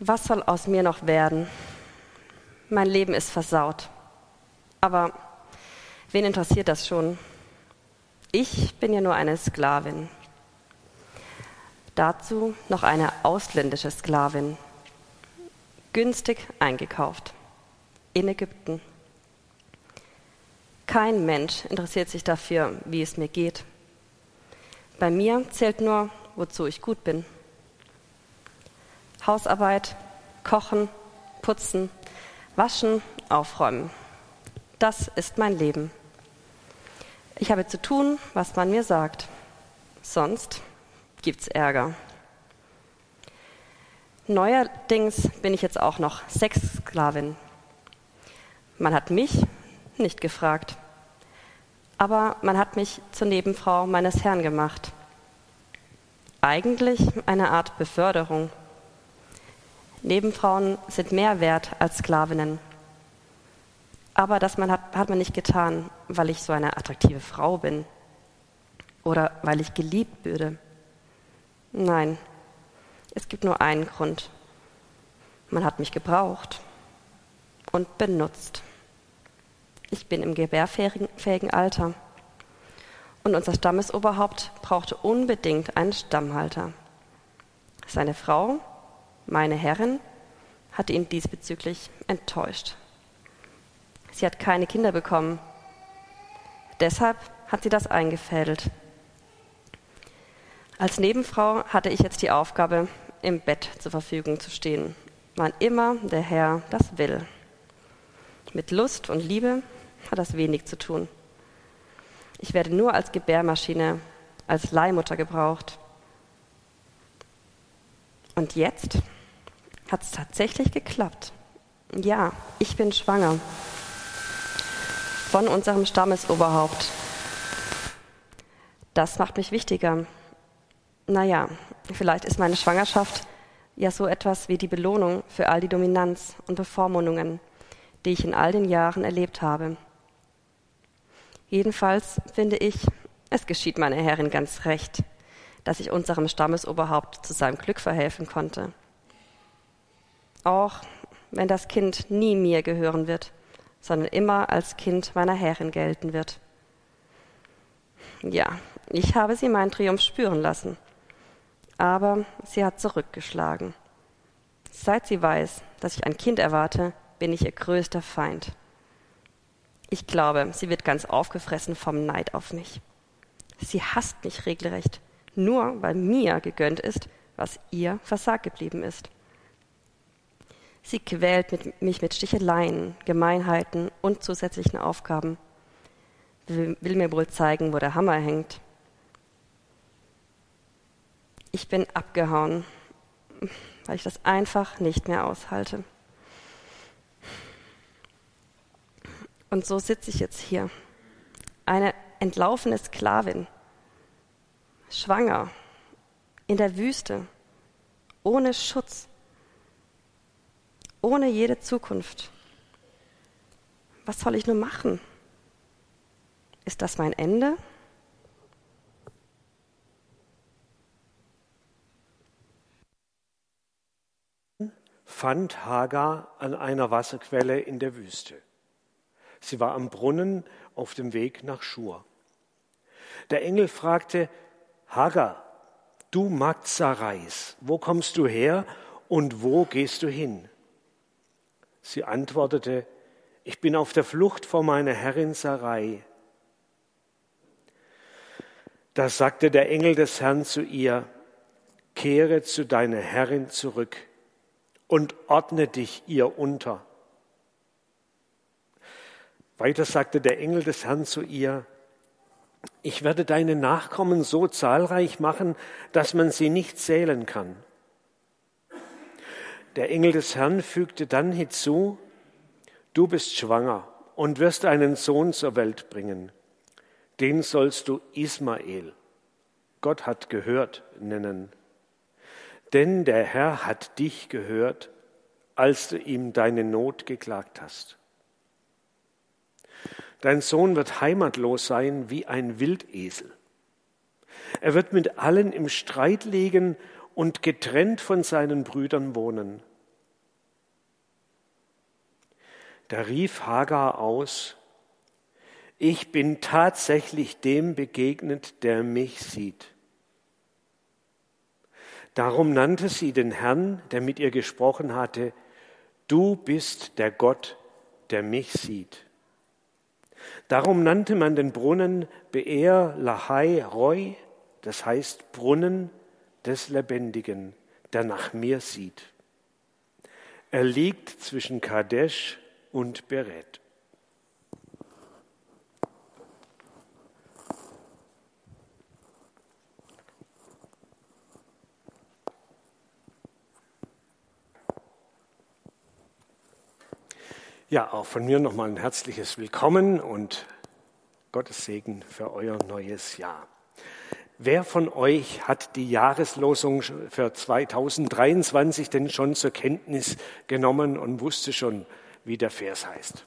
Was soll aus mir noch werden? Mein Leben ist versaut. Aber wen interessiert das schon? Ich bin ja nur eine Sklavin. Dazu noch eine ausländische Sklavin, günstig eingekauft, in Ägypten. Kein Mensch interessiert sich dafür, wie es mir geht. Bei mir zählt nur, wozu ich gut bin. Hausarbeit, Kochen, Putzen, Waschen, Aufräumen. Das ist mein Leben. Ich habe zu tun, was man mir sagt. Sonst gibt's Ärger. Neuerdings bin ich jetzt auch noch Sexsklavin. Man hat mich nicht gefragt, aber man hat mich zur Nebenfrau meines Herrn gemacht. Eigentlich eine Art Beförderung. Nebenfrauen sind mehr wert als Sklavinnen. Aber das man hat, hat man nicht getan, weil ich so eine attraktive Frau bin oder weil ich geliebt würde. Nein, es gibt nur einen Grund. Man hat mich gebraucht und benutzt. Ich bin im gebärfähigen Alter. Und unser Stammesoberhaupt brauchte unbedingt einen Stammhalter. Seine Frau, meine Herrin, hatte ihn diesbezüglich enttäuscht. Sie hat keine Kinder bekommen. Deshalb hat sie das eingefädelt. Als Nebenfrau hatte ich jetzt die Aufgabe, im Bett zur Verfügung zu stehen, wann immer der Herr das will. Mit Lust und Liebe hat das wenig zu tun. Ich werde nur als Gebärmaschine, als Leihmutter gebraucht. Und jetzt hat es tatsächlich geklappt. Ja, ich bin schwanger von unserem Stammesoberhaupt. Das macht mich wichtiger naja, vielleicht ist meine Schwangerschaft ja so etwas wie die Belohnung für all die Dominanz und Bevormundungen, die ich in all den Jahren erlebt habe. Jedenfalls finde ich, es geschieht meine Herrin ganz recht, dass ich unserem Stammesoberhaupt zu seinem Glück verhelfen konnte. Auch wenn das Kind nie mir gehören wird, sondern immer als Kind meiner Herrin gelten wird. Ja, ich habe sie meinen Triumph spüren lassen aber sie hat zurückgeschlagen. Seit sie weiß, dass ich ein Kind erwarte, bin ich ihr größter Feind. Ich glaube, sie wird ganz aufgefressen vom Neid auf mich. Sie hasst mich regelrecht, nur weil mir gegönnt ist, was ihr versagt geblieben ist. Sie quält mit, mich mit Sticheleien, Gemeinheiten und zusätzlichen Aufgaben, will, will mir wohl zeigen, wo der Hammer hängt. Ich bin abgehauen, weil ich das einfach nicht mehr aushalte. Und so sitze ich jetzt hier, eine entlaufene Sklavin, schwanger, in der Wüste, ohne Schutz, ohne jede Zukunft. Was soll ich nur machen? Ist das mein Ende? fand Hagar an einer Wasserquelle in der Wüste. Sie war am Brunnen auf dem Weg nach Schur. Der Engel fragte, Hagar, du Magd Sarais, wo kommst du her und wo gehst du hin? Sie antwortete, ich bin auf der Flucht vor meiner Herrin Sarai. Da sagte der Engel des Herrn zu ihr, kehre zu deiner Herrin zurück und ordne dich ihr unter. Weiter sagte der Engel des Herrn zu ihr, ich werde deine Nachkommen so zahlreich machen, dass man sie nicht zählen kann. Der Engel des Herrn fügte dann hinzu, du bist schwanger und wirst einen Sohn zur Welt bringen. Den sollst du Ismael, Gott hat gehört, nennen denn der Herr hat dich gehört, als du ihm deine Not geklagt hast. Dein Sohn wird heimatlos sein wie ein Wildesel. Er wird mit allen im Streit liegen und getrennt von seinen Brüdern wohnen. Da rief Hagar aus, ich bin tatsächlich dem begegnet, der mich sieht. Darum nannte sie den Herrn, der mit ihr gesprochen hatte, Du bist der Gott, der mich sieht. Darum nannte man den Brunnen Beer Lahai Roy, das heißt Brunnen des Lebendigen, der nach mir sieht. Er liegt zwischen Kadesh und Beret. Ja, auch von mir nochmal ein herzliches Willkommen und Gottes Segen für euer neues Jahr. Wer von euch hat die Jahreslosung für 2023 denn schon zur Kenntnis genommen und wusste schon, wie der Vers heißt?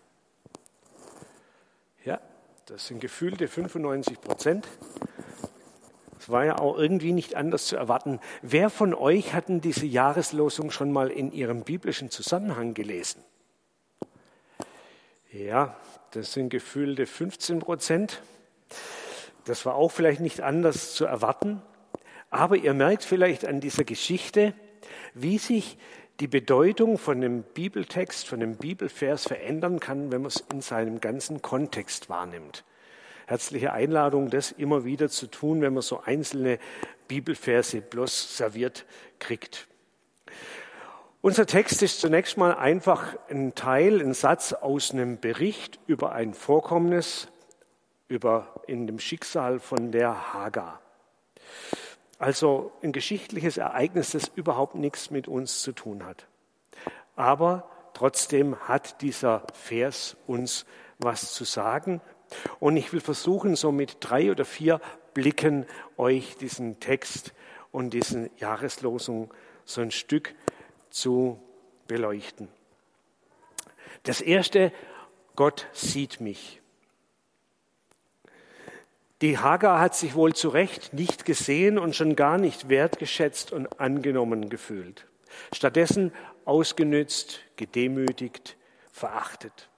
Ja, das sind gefühlte 95 Prozent. Es war ja auch irgendwie nicht anders zu erwarten. Wer von euch hat denn diese Jahreslosung schon mal in ihrem biblischen Zusammenhang gelesen? Ja, das sind gefühlte 15 Prozent. Das war auch vielleicht nicht anders zu erwarten. Aber ihr merkt vielleicht an dieser Geschichte, wie sich die Bedeutung von dem Bibeltext, von dem Bibelvers verändern kann, wenn man es in seinem ganzen Kontext wahrnimmt. Herzliche Einladung, das immer wieder zu tun, wenn man so einzelne Bibelverse bloß serviert kriegt. Unser Text ist zunächst mal einfach ein Teil, ein Satz aus einem Bericht über ein Vorkommnis, über in dem Schicksal von der Hagar. Also ein geschichtliches Ereignis, das überhaupt nichts mit uns zu tun hat. Aber trotzdem hat dieser Vers uns was zu sagen. Und ich will versuchen, so mit drei oder vier Blicken euch diesen Text und diesen Jahreslosung so ein Stück zu beleuchten. Das erste, Gott sieht mich. Die Hagar hat sich wohl zu Recht nicht gesehen und schon gar nicht wertgeschätzt und angenommen gefühlt. Stattdessen ausgenützt, gedemütigt, verachtet.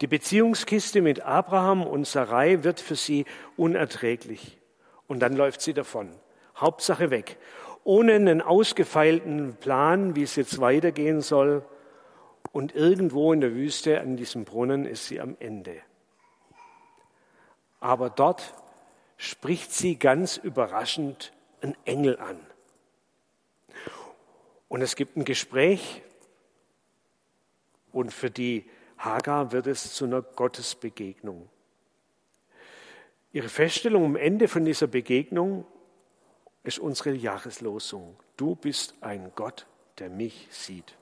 Die Beziehungskiste mit Abraham und Sarai wird für sie unerträglich. Und dann läuft sie davon. Hauptsache weg. Ohne einen ausgefeilten Plan, wie es jetzt weitergehen soll. Und irgendwo in der Wüste an diesem Brunnen ist sie am Ende. Aber dort spricht sie ganz überraschend einen Engel an. Und es gibt ein Gespräch und für die Hagar wird es zu einer Gottesbegegnung. Ihre Feststellung am Ende von dieser Begegnung ist unsere Jahreslosung. Du bist ein Gott, der mich sieht.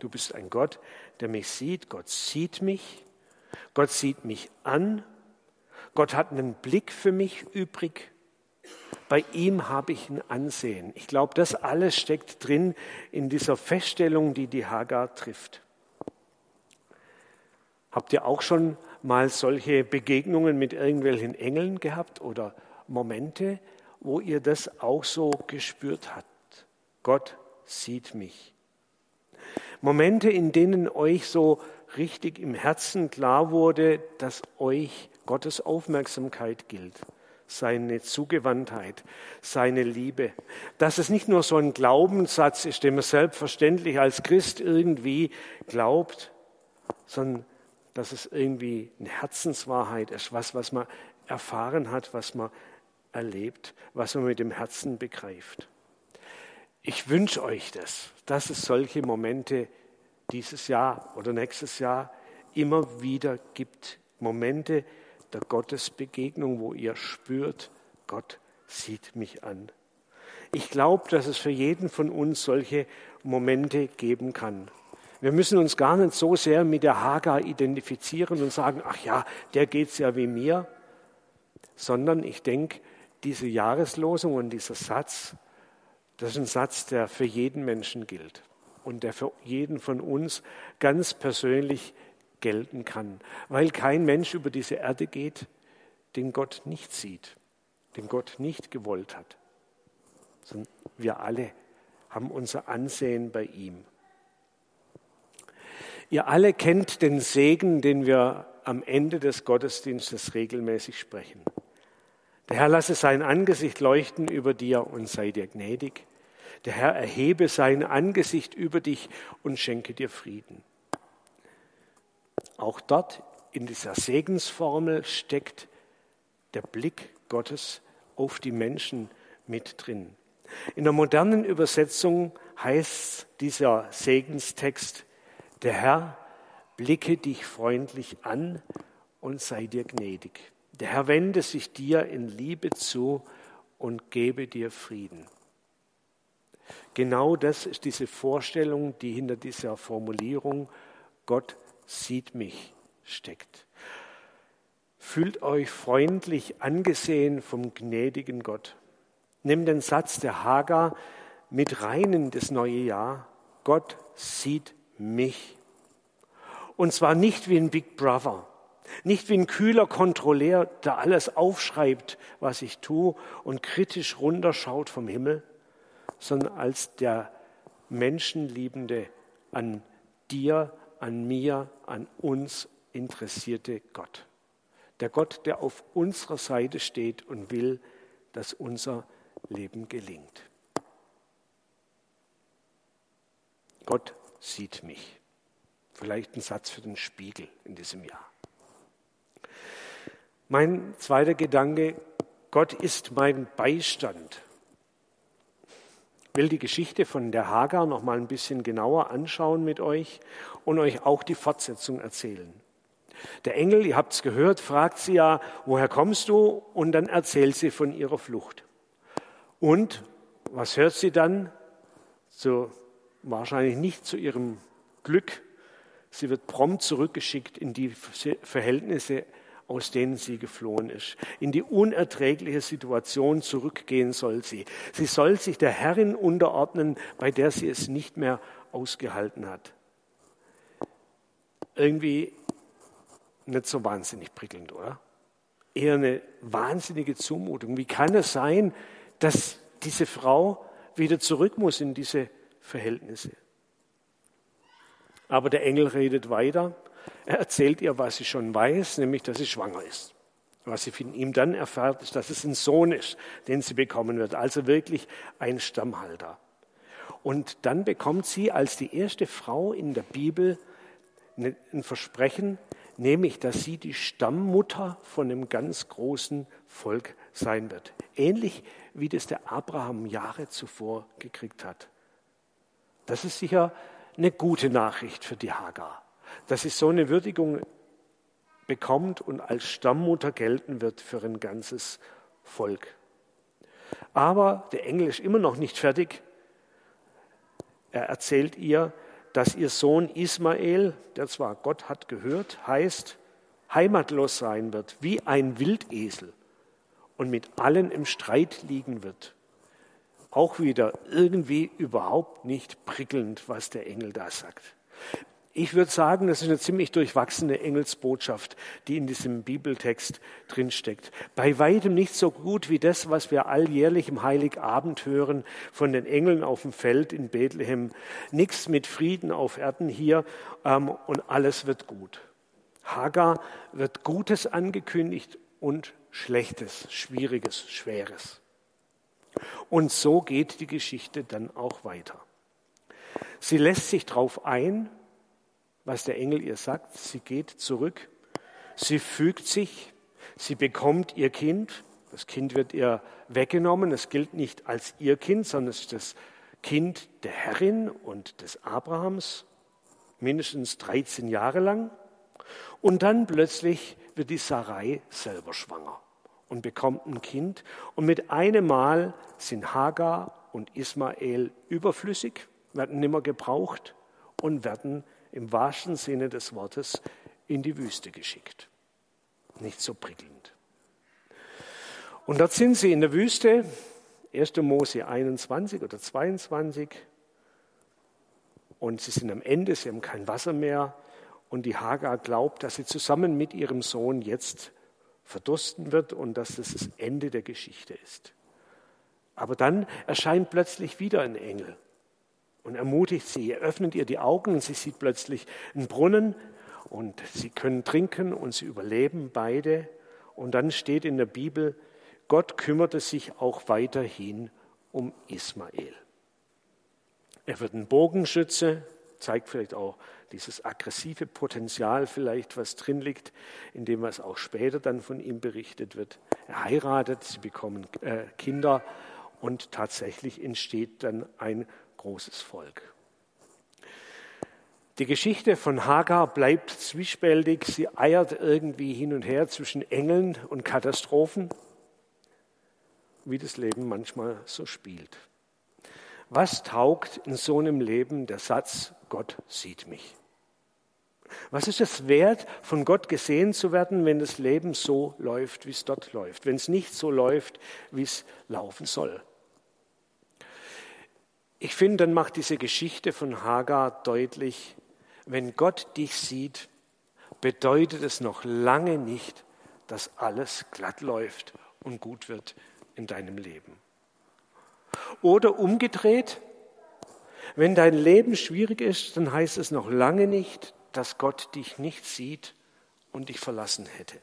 Du bist ein Gott, der mich sieht. Gott sieht mich. Gott sieht mich an Gott hat einen Blick für mich übrig. Bei ihm habe ich ein Ansehen. Ich glaube, das alles steckt drin in dieser Feststellung, die die Hagar trifft. Habt ihr auch schon mal solche Begegnungen mit irgendwelchen Engeln gehabt oder Momente, wo ihr das auch so gespürt habt? Gott sieht mich. Momente, in denen euch so richtig im Herzen klar wurde, dass euch Gottes Aufmerksamkeit gilt, seine Zugewandtheit, seine Liebe. Dass es nicht nur so ein Glaubenssatz ist, den man selbstverständlich als Christ irgendwie glaubt, sondern dass es irgendwie eine Herzenswahrheit ist, was, was man erfahren hat, was man erlebt, was man mit dem Herzen begreift. Ich wünsche euch das, dass es solche Momente dieses Jahr oder nächstes Jahr immer wieder gibt. Momente, der Gottesbegegnung, wo ihr spürt, Gott sieht mich an. Ich glaube, dass es für jeden von uns solche Momente geben kann. Wir müssen uns gar nicht so sehr mit der Hagar identifizieren und sagen, ach ja, der geht's ja wie mir, sondern ich denke, diese Jahreslosung und dieser Satz, das ist ein Satz, der für jeden Menschen gilt und der für jeden von uns ganz persönlich gelten kann, weil kein Mensch über diese Erde geht, den Gott nicht sieht, den Gott nicht gewollt hat, sondern wir alle haben unser Ansehen bei ihm. Ihr alle kennt den Segen, den wir am Ende des Gottesdienstes regelmäßig sprechen. Der Herr lasse sein Angesicht leuchten über dir und sei dir gnädig. Der Herr erhebe sein Angesicht über dich und schenke dir Frieden. Auch dort in dieser Segensformel steckt der Blick Gottes auf die Menschen mit drin. In der modernen Übersetzung heißt dieser Segenstext, der Herr blicke dich freundlich an und sei dir gnädig. Der Herr wende sich dir in Liebe zu und gebe dir Frieden. Genau das ist diese Vorstellung, die hinter dieser Formulierung Gott sieht mich steckt. Fühlt euch freundlich angesehen vom gnädigen Gott. Nimm den Satz der Hagar mit rein in das neue Jahr. Gott sieht mich. Und zwar nicht wie ein Big Brother, nicht wie ein kühler Kontrolleur, der alles aufschreibt, was ich tue und kritisch runterschaut vom Himmel, sondern als der Menschenliebende an dir, an mir, an uns interessierte Gott. Der Gott, der auf unserer Seite steht und will, dass unser Leben gelingt. Gott sieht mich. Vielleicht ein Satz für den Spiegel in diesem Jahr. Mein zweiter Gedanke, Gott ist mein Beistand. Will die Geschichte von der Hagar noch mal ein bisschen genauer anschauen mit euch und euch auch die Fortsetzung erzählen. Der Engel, ihr habt es gehört, fragt sie ja, woher kommst du? Und dann erzählt sie von ihrer Flucht. Und was hört sie dann? So wahrscheinlich nicht zu ihrem Glück. Sie wird prompt zurückgeschickt in die Verhältnisse, aus denen sie geflohen ist. In die unerträgliche Situation zurückgehen soll sie. Sie soll sich der Herrin unterordnen, bei der sie es nicht mehr ausgehalten hat. Irgendwie nicht so wahnsinnig prickelnd, oder? Eher eine wahnsinnige Zumutung. Wie kann es sein, dass diese Frau wieder zurück muss in diese Verhältnisse? Aber der Engel redet weiter. Er erzählt ihr, was sie schon weiß, nämlich, dass sie schwanger ist. Was sie von ihm dann erfährt, ist, dass es ein Sohn ist, den sie bekommen wird. Also wirklich ein Stammhalter. Und dann bekommt sie als die erste Frau in der Bibel ein Versprechen, nämlich dass sie die Stammmutter von einem ganz großen Volk sein wird. Ähnlich wie das der Abraham Jahre zuvor gekriegt hat. Das ist sicher eine gute Nachricht für die Hagar, dass sie so eine Würdigung bekommt und als Stammmutter gelten wird für ein ganzes Volk. Aber der Engel ist immer noch nicht fertig. Er erzählt ihr, dass ihr Sohn Ismael, der zwar Gott hat gehört, heißt, heimatlos sein wird, wie ein Wildesel und mit allen im Streit liegen wird. Auch wieder irgendwie überhaupt nicht prickelnd, was der Engel da sagt. Ich würde sagen, das ist eine ziemlich durchwachsene Engelsbotschaft, die in diesem Bibeltext drinsteckt. Bei weitem nicht so gut wie das, was wir alljährlich im Heiligabend hören von den Engeln auf dem Feld in Bethlehem. Nichts mit Frieden auf Erden hier ähm, und alles wird gut. Hagar wird Gutes angekündigt und Schlechtes, Schwieriges, Schweres. Und so geht die Geschichte dann auch weiter. Sie lässt sich darauf ein, was der Engel ihr sagt. Sie geht zurück, sie fügt sich, sie bekommt ihr Kind. Das Kind wird ihr weggenommen. Es gilt nicht als ihr Kind, sondern es ist das Kind der Herrin und des Abrahams, mindestens 13 Jahre lang. Und dann plötzlich wird die Sarai selber schwanger und bekommt ein Kind. Und mit einem Mal sind Hagar und Ismael überflüssig, werden nimmer gebraucht und werden im wahrsten Sinne des Wortes in die Wüste geschickt. Nicht so prickelnd. Und dort sind sie in der Wüste, 1. Mose 21 oder 22, und sie sind am Ende, sie haben kein Wasser mehr, und die Hagar glaubt, dass sie zusammen mit ihrem Sohn jetzt verdursten wird und dass es das Ende der Geschichte ist. Aber dann erscheint plötzlich wieder ein Engel und ermutigt sie. Er öffnet ihr die Augen und sie sieht plötzlich einen Brunnen und sie können trinken und sie überleben beide. Und dann steht in der Bibel, Gott kümmerte sich auch weiterhin um Ismael. Er wird ein Bogenschütze, zeigt vielleicht auch dieses aggressive Potenzial vielleicht, was drin liegt, in dem was auch später dann von ihm berichtet wird. Er heiratet, sie bekommen äh, Kinder und tatsächlich entsteht dann ein großes Volk. Die Geschichte von Hagar bleibt zwiespältig. Sie eiert irgendwie hin und her zwischen Engeln und Katastrophen, wie das Leben manchmal so spielt. Was taugt in so einem Leben der Satz, Gott sieht mich? Was ist es wert, von Gott gesehen zu werden, wenn das Leben so läuft, wie es dort läuft, wenn es nicht so läuft, wie es laufen soll? Ich finde, dann macht diese Geschichte von Hagar deutlich, wenn Gott dich sieht, bedeutet es noch lange nicht, dass alles glatt läuft und gut wird in deinem Leben. Oder umgedreht, wenn dein Leben schwierig ist, dann heißt es noch lange nicht, dass Gott dich nicht sieht und dich verlassen hätte.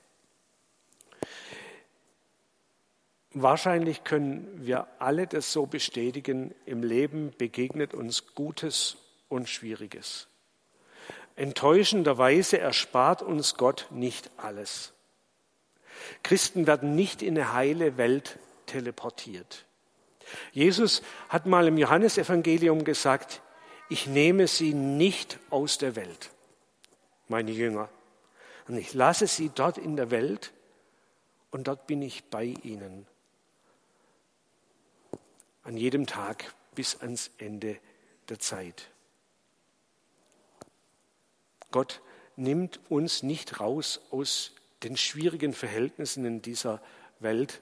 Wahrscheinlich können wir alle das so bestätigen, im Leben begegnet uns Gutes und Schwieriges. Enttäuschenderweise erspart uns Gott nicht alles. Christen werden nicht in eine heile Welt teleportiert. Jesus hat mal im Johannesevangelium gesagt, ich nehme sie nicht aus der Welt, meine Jünger, und ich lasse sie dort in der Welt und dort bin ich bei ihnen an jedem Tag bis ans Ende der Zeit. Gott nimmt uns nicht raus aus den schwierigen Verhältnissen in dieser Welt.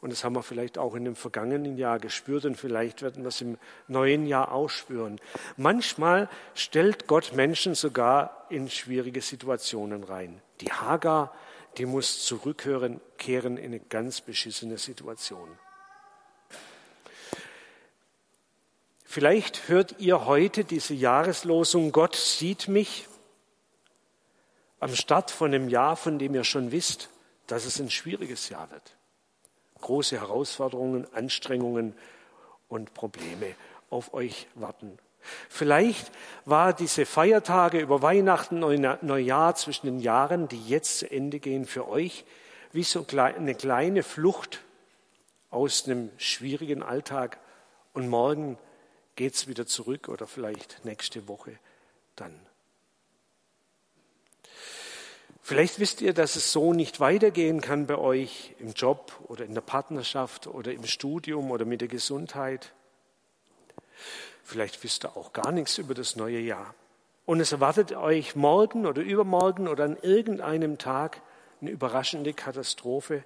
Und das haben wir vielleicht auch in dem vergangenen Jahr gespürt und vielleicht werden wir es im neuen Jahr auch spüren. Manchmal stellt Gott Menschen sogar in schwierige Situationen rein. Die Hagar, die muss zurückkehren in eine ganz beschissene Situation. Vielleicht hört ihr heute diese Jahreslosung, Gott sieht mich, am Start von einem Jahr, von dem ihr schon wisst, dass es ein schwieriges Jahr wird. Große Herausforderungen, Anstrengungen und Probleme auf euch warten. Vielleicht war diese Feiertage über Weihnachten, Neujahr zwischen den Jahren, die jetzt zu Ende gehen, für euch wie so eine kleine Flucht aus einem schwierigen Alltag. Und morgen geht es wieder zurück oder vielleicht nächste Woche dann. Vielleicht wisst ihr, dass es so nicht weitergehen kann bei euch im Job oder in der Partnerschaft oder im Studium oder mit der Gesundheit. Vielleicht wisst ihr auch gar nichts über das neue Jahr. Und es erwartet euch morgen oder übermorgen oder an irgendeinem Tag eine überraschende Katastrophe.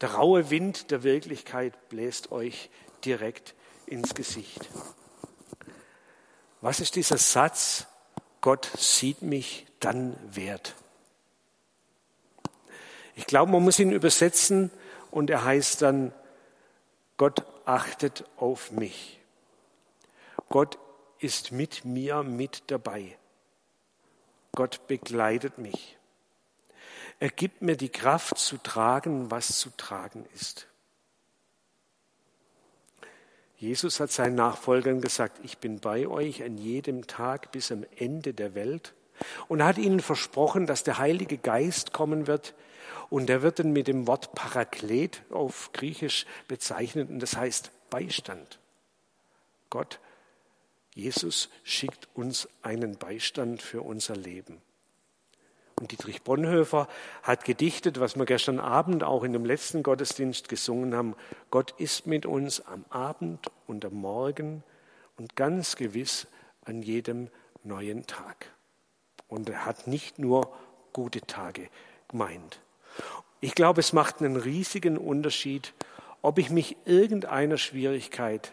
Der raue Wind der Wirklichkeit bläst euch direkt ins Gesicht. Was ist dieser Satz, Gott sieht mich dann wert? Ich glaube, man muss ihn übersetzen und er heißt dann, Gott achtet auf mich. Gott ist mit mir mit dabei. Gott begleitet mich. Er gibt mir die Kraft zu tragen, was zu tragen ist. Jesus hat seinen Nachfolgern gesagt, ich bin bei euch an jedem Tag bis am Ende der Welt und hat ihnen versprochen, dass der Heilige Geist kommen wird und er wird dann mit dem Wort Paraklet auf Griechisch bezeichnet und das heißt Beistand. Gott, Jesus schickt uns einen Beistand für unser Leben. Und Dietrich Bonhoeffer hat gedichtet, was wir gestern Abend auch in dem letzten Gottesdienst gesungen haben. Gott ist mit uns am Abend und am Morgen und ganz gewiss an jedem neuen Tag. Und er hat nicht nur gute Tage gemeint. Ich glaube, es macht einen riesigen Unterschied, ob ich mich irgendeiner Schwierigkeit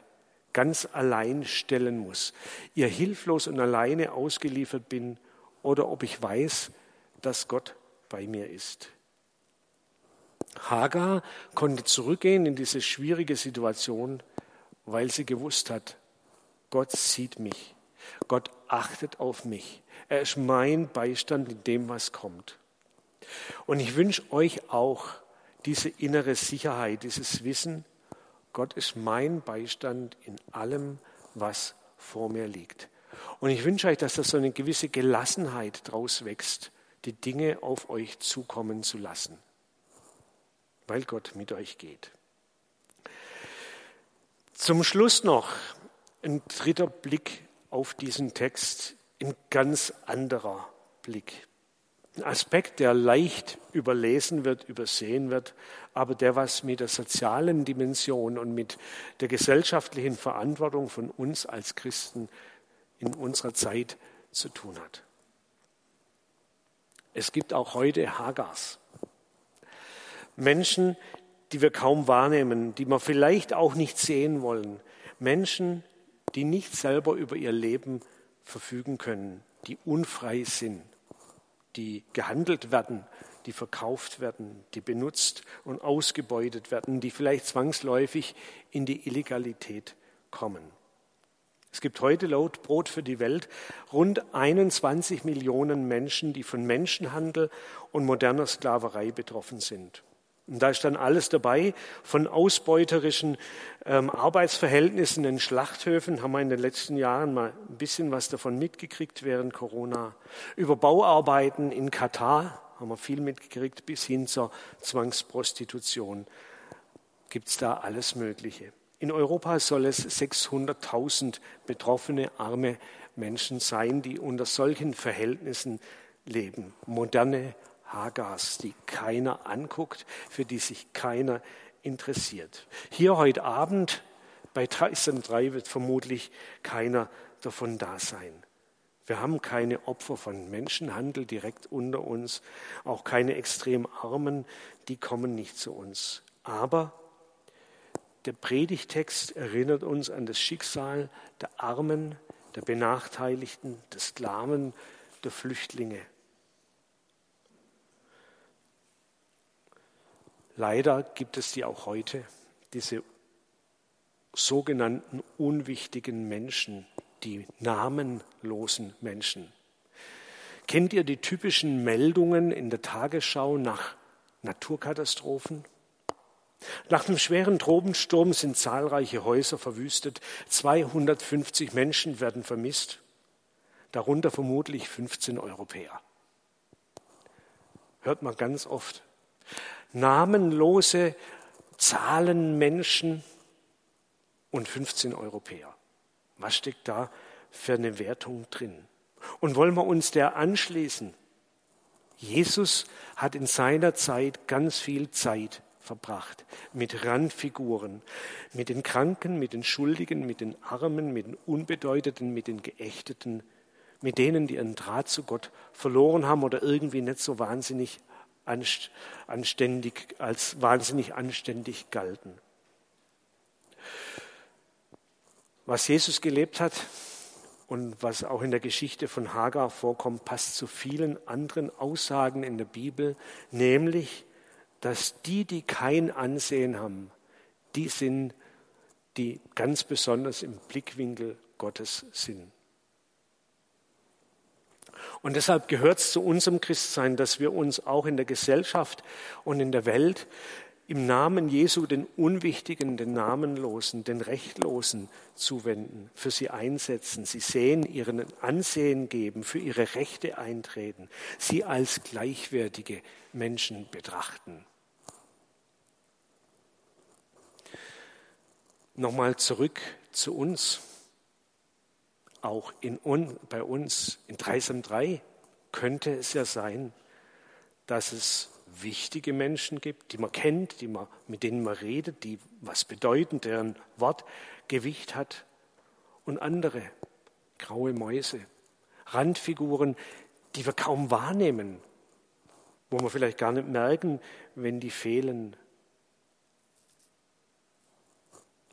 ganz allein stellen muss, ihr hilflos und alleine ausgeliefert bin oder ob ich weiß, dass Gott bei mir ist. Hagar konnte zurückgehen in diese schwierige Situation, weil sie gewusst hat, Gott sieht mich Gott achtet auf mich. Er ist mein Beistand in dem, was kommt. Und ich wünsche euch auch diese innere Sicherheit, dieses Wissen, Gott ist mein Beistand in allem, was vor mir liegt. Und ich wünsche euch, dass da so eine gewisse Gelassenheit draus wächst, die Dinge auf euch zukommen zu lassen, weil Gott mit euch geht. Zum Schluss noch ein dritter Blick auf diesen Text, ein ganz anderer Blick. Ein Aspekt, der leicht überlesen wird, übersehen wird, aber der was mit der sozialen Dimension und mit der gesellschaftlichen Verantwortung von uns als Christen in unserer Zeit zu tun hat. Es gibt auch heute Hagars. Menschen, die wir kaum wahrnehmen, die wir vielleicht auch nicht sehen wollen. Menschen, die nicht selber über ihr Leben verfügen können, die unfrei sind, die gehandelt werden, die verkauft werden, die benutzt und ausgebeutet werden, die vielleicht zwangsläufig in die Illegalität kommen. Es gibt heute laut Brot für die Welt rund 21 Millionen Menschen, die von Menschenhandel und moderner Sklaverei betroffen sind. Und da ist dann alles dabei, von ausbeuterischen ähm, Arbeitsverhältnissen in Schlachthöfen, haben wir in den letzten Jahren mal ein bisschen was davon mitgekriegt während Corona, über Bauarbeiten in Katar, haben wir viel mitgekriegt, bis hin zur Zwangsprostitution. Gibt es da alles Mögliche. In Europa soll es 600.000 betroffene arme Menschen sein, die unter solchen Verhältnissen leben. Moderne Hagars, die keiner anguckt, für die sich keiner interessiert. Hier heute Abend bei Dreisam 3 wird vermutlich keiner davon da sein. Wir haben keine Opfer von Menschenhandel direkt unter uns, auch keine extrem Armen, die kommen nicht zu uns. Aber der Predigtext erinnert uns an das Schicksal der Armen, der Benachteiligten, der Sklaven, der Flüchtlinge. Leider gibt es die auch heute, diese sogenannten unwichtigen Menschen, die namenlosen Menschen. Kennt ihr die typischen Meldungen in der Tagesschau nach Naturkatastrophen? Nach dem schweren Tropensturm sind zahlreiche Häuser verwüstet, 250 Menschen werden vermisst, darunter vermutlich 15 Europäer. Hört man ganz oft. Namenlose Zahlenmenschen und 15 Europäer. Was steckt da für eine Wertung drin? Und wollen wir uns der anschließen? Jesus hat in seiner Zeit ganz viel Zeit verbracht. Mit Randfiguren, mit den Kranken, mit den Schuldigen, mit den Armen, mit den Unbedeuteten, mit den Geächteten, mit denen, die einen Draht zu Gott verloren haben oder irgendwie nicht so wahnsinnig anständig, als wahnsinnig anständig galten. Was Jesus gelebt hat und was auch in der Geschichte von Hagar vorkommt, passt zu vielen anderen Aussagen in der Bibel, nämlich, dass die, die kein Ansehen haben, die sind, die ganz besonders im Blickwinkel Gottes sind. Und deshalb gehört es zu unserem Christsein, dass wir uns auch in der Gesellschaft und in der Welt im Namen Jesu den Unwichtigen, den Namenlosen, den Rechtlosen zuwenden, für sie einsetzen, sie sehen, ihren Ansehen geben, für ihre Rechte eintreten, sie als gleichwertige Menschen betrachten. Nochmal zurück zu uns. Auch in, bei uns in Dreisam 3 könnte es ja sein, dass es wichtige Menschen gibt, die man kennt, die man, mit denen man redet, die was bedeuten, deren Wort Gewicht hat. Und andere, graue Mäuse, Randfiguren, die wir kaum wahrnehmen, wo wir vielleicht gar nicht merken, wenn die fehlen,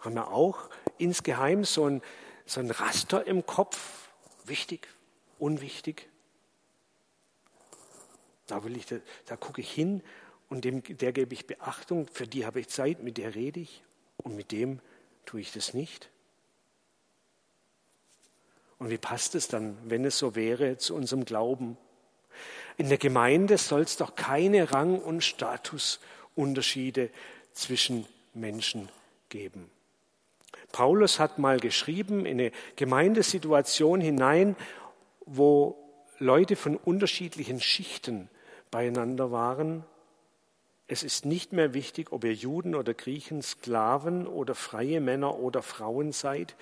haben wir auch insgeheim so ein, so ein Raster im Kopf, wichtig, unwichtig. Da, da, da gucke ich hin und dem, der gebe ich Beachtung, für die habe ich Zeit, mit der rede ich und mit dem tue ich das nicht. Und wie passt es dann, wenn es so wäre, zu unserem Glauben? In der Gemeinde soll es doch keine Rang- und Statusunterschiede zwischen Menschen geben. Paulus hat mal geschrieben in eine Gemeindesituation hinein, wo Leute von unterschiedlichen Schichten beieinander waren. Es ist nicht mehr wichtig, ob ihr Juden oder Griechen, Sklaven oder freie Männer oder Frauen seid.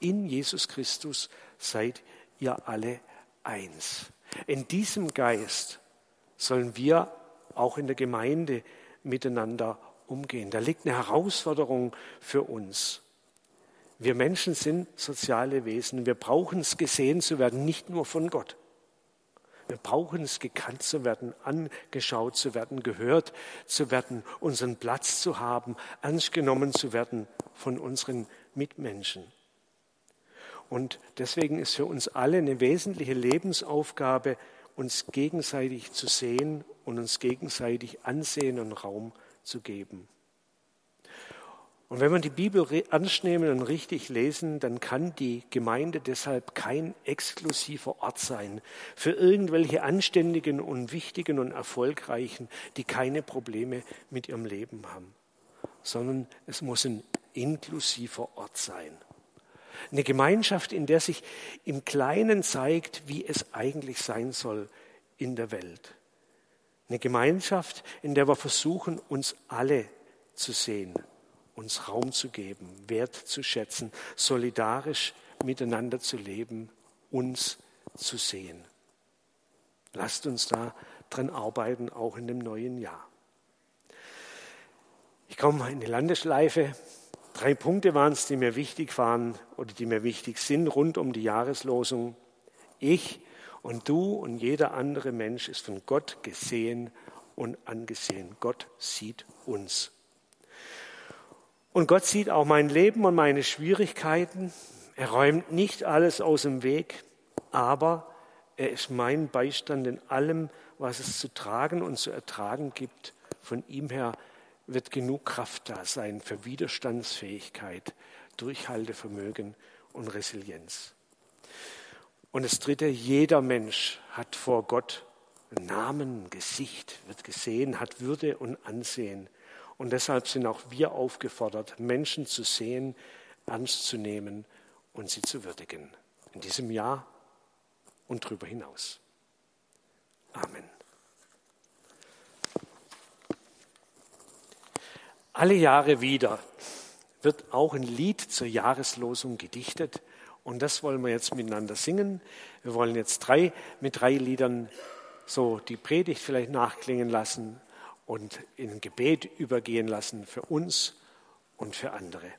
In Jesus Christus seid ihr alle eins. In diesem Geist sollen wir auch in der Gemeinde miteinander umgehen. Da liegt eine Herausforderung für uns. Wir Menschen sind soziale Wesen. Wir brauchen es gesehen zu werden, nicht nur von Gott. Wir brauchen es gekannt zu werden, angeschaut zu werden, gehört zu werden, unseren Platz zu haben, ernst genommen zu werden von unseren Mitmenschen. Und deswegen ist für uns alle eine wesentliche Lebensaufgabe, uns gegenseitig zu sehen und uns gegenseitig Ansehen und Raum zu geben. Und wenn wir die Bibel ernst nehmen und richtig lesen, dann kann die Gemeinde deshalb kein exklusiver Ort sein für irgendwelche Anständigen und Wichtigen und Erfolgreichen, die keine Probleme mit ihrem Leben haben, sondern es muss ein inklusiver Ort sein. Eine Gemeinschaft, in der sich im Kleinen zeigt, wie es eigentlich sein soll in der Welt. Eine Gemeinschaft, in der wir versuchen, uns alle zu sehen uns Raum zu geben, Wert zu schätzen, solidarisch miteinander zu leben, uns zu sehen. Lasst uns da dran arbeiten, auch in dem neuen Jahr. Ich komme in die Landeschleife. Drei Punkte waren es, die mir wichtig waren oder die mir wichtig sind rund um die Jahreslosung. Ich und du und jeder andere Mensch ist von Gott gesehen und angesehen. Gott sieht uns. Und Gott sieht auch mein Leben und meine Schwierigkeiten. Er räumt nicht alles aus dem Weg, aber er ist mein Beistand in allem, was es zu tragen und zu ertragen gibt. Von ihm her wird genug Kraft da sein für Widerstandsfähigkeit, Durchhaltevermögen und Resilienz. Und das Dritte, jeder Mensch hat vor Gott Namen, Gesicht, wird gesehen, hat Würde und Ansehen. Und deshalb sind auch wir aufgefordert, Menschen zu sehen, ernst zu nehmen und sie zu würdigen. In diesem Jahr und darüber hinaus. Amen. Alle Jahre wieder wird auch ein Lied zur Jahreslosung gedichtet. Und das wollen wir jetzt miteinander singen. Wir wollen jetzt drei, mit drei Liedern so die Predigt vielleicht nachklingen lassen und in Gebet übergehen lassen für uns und für andere.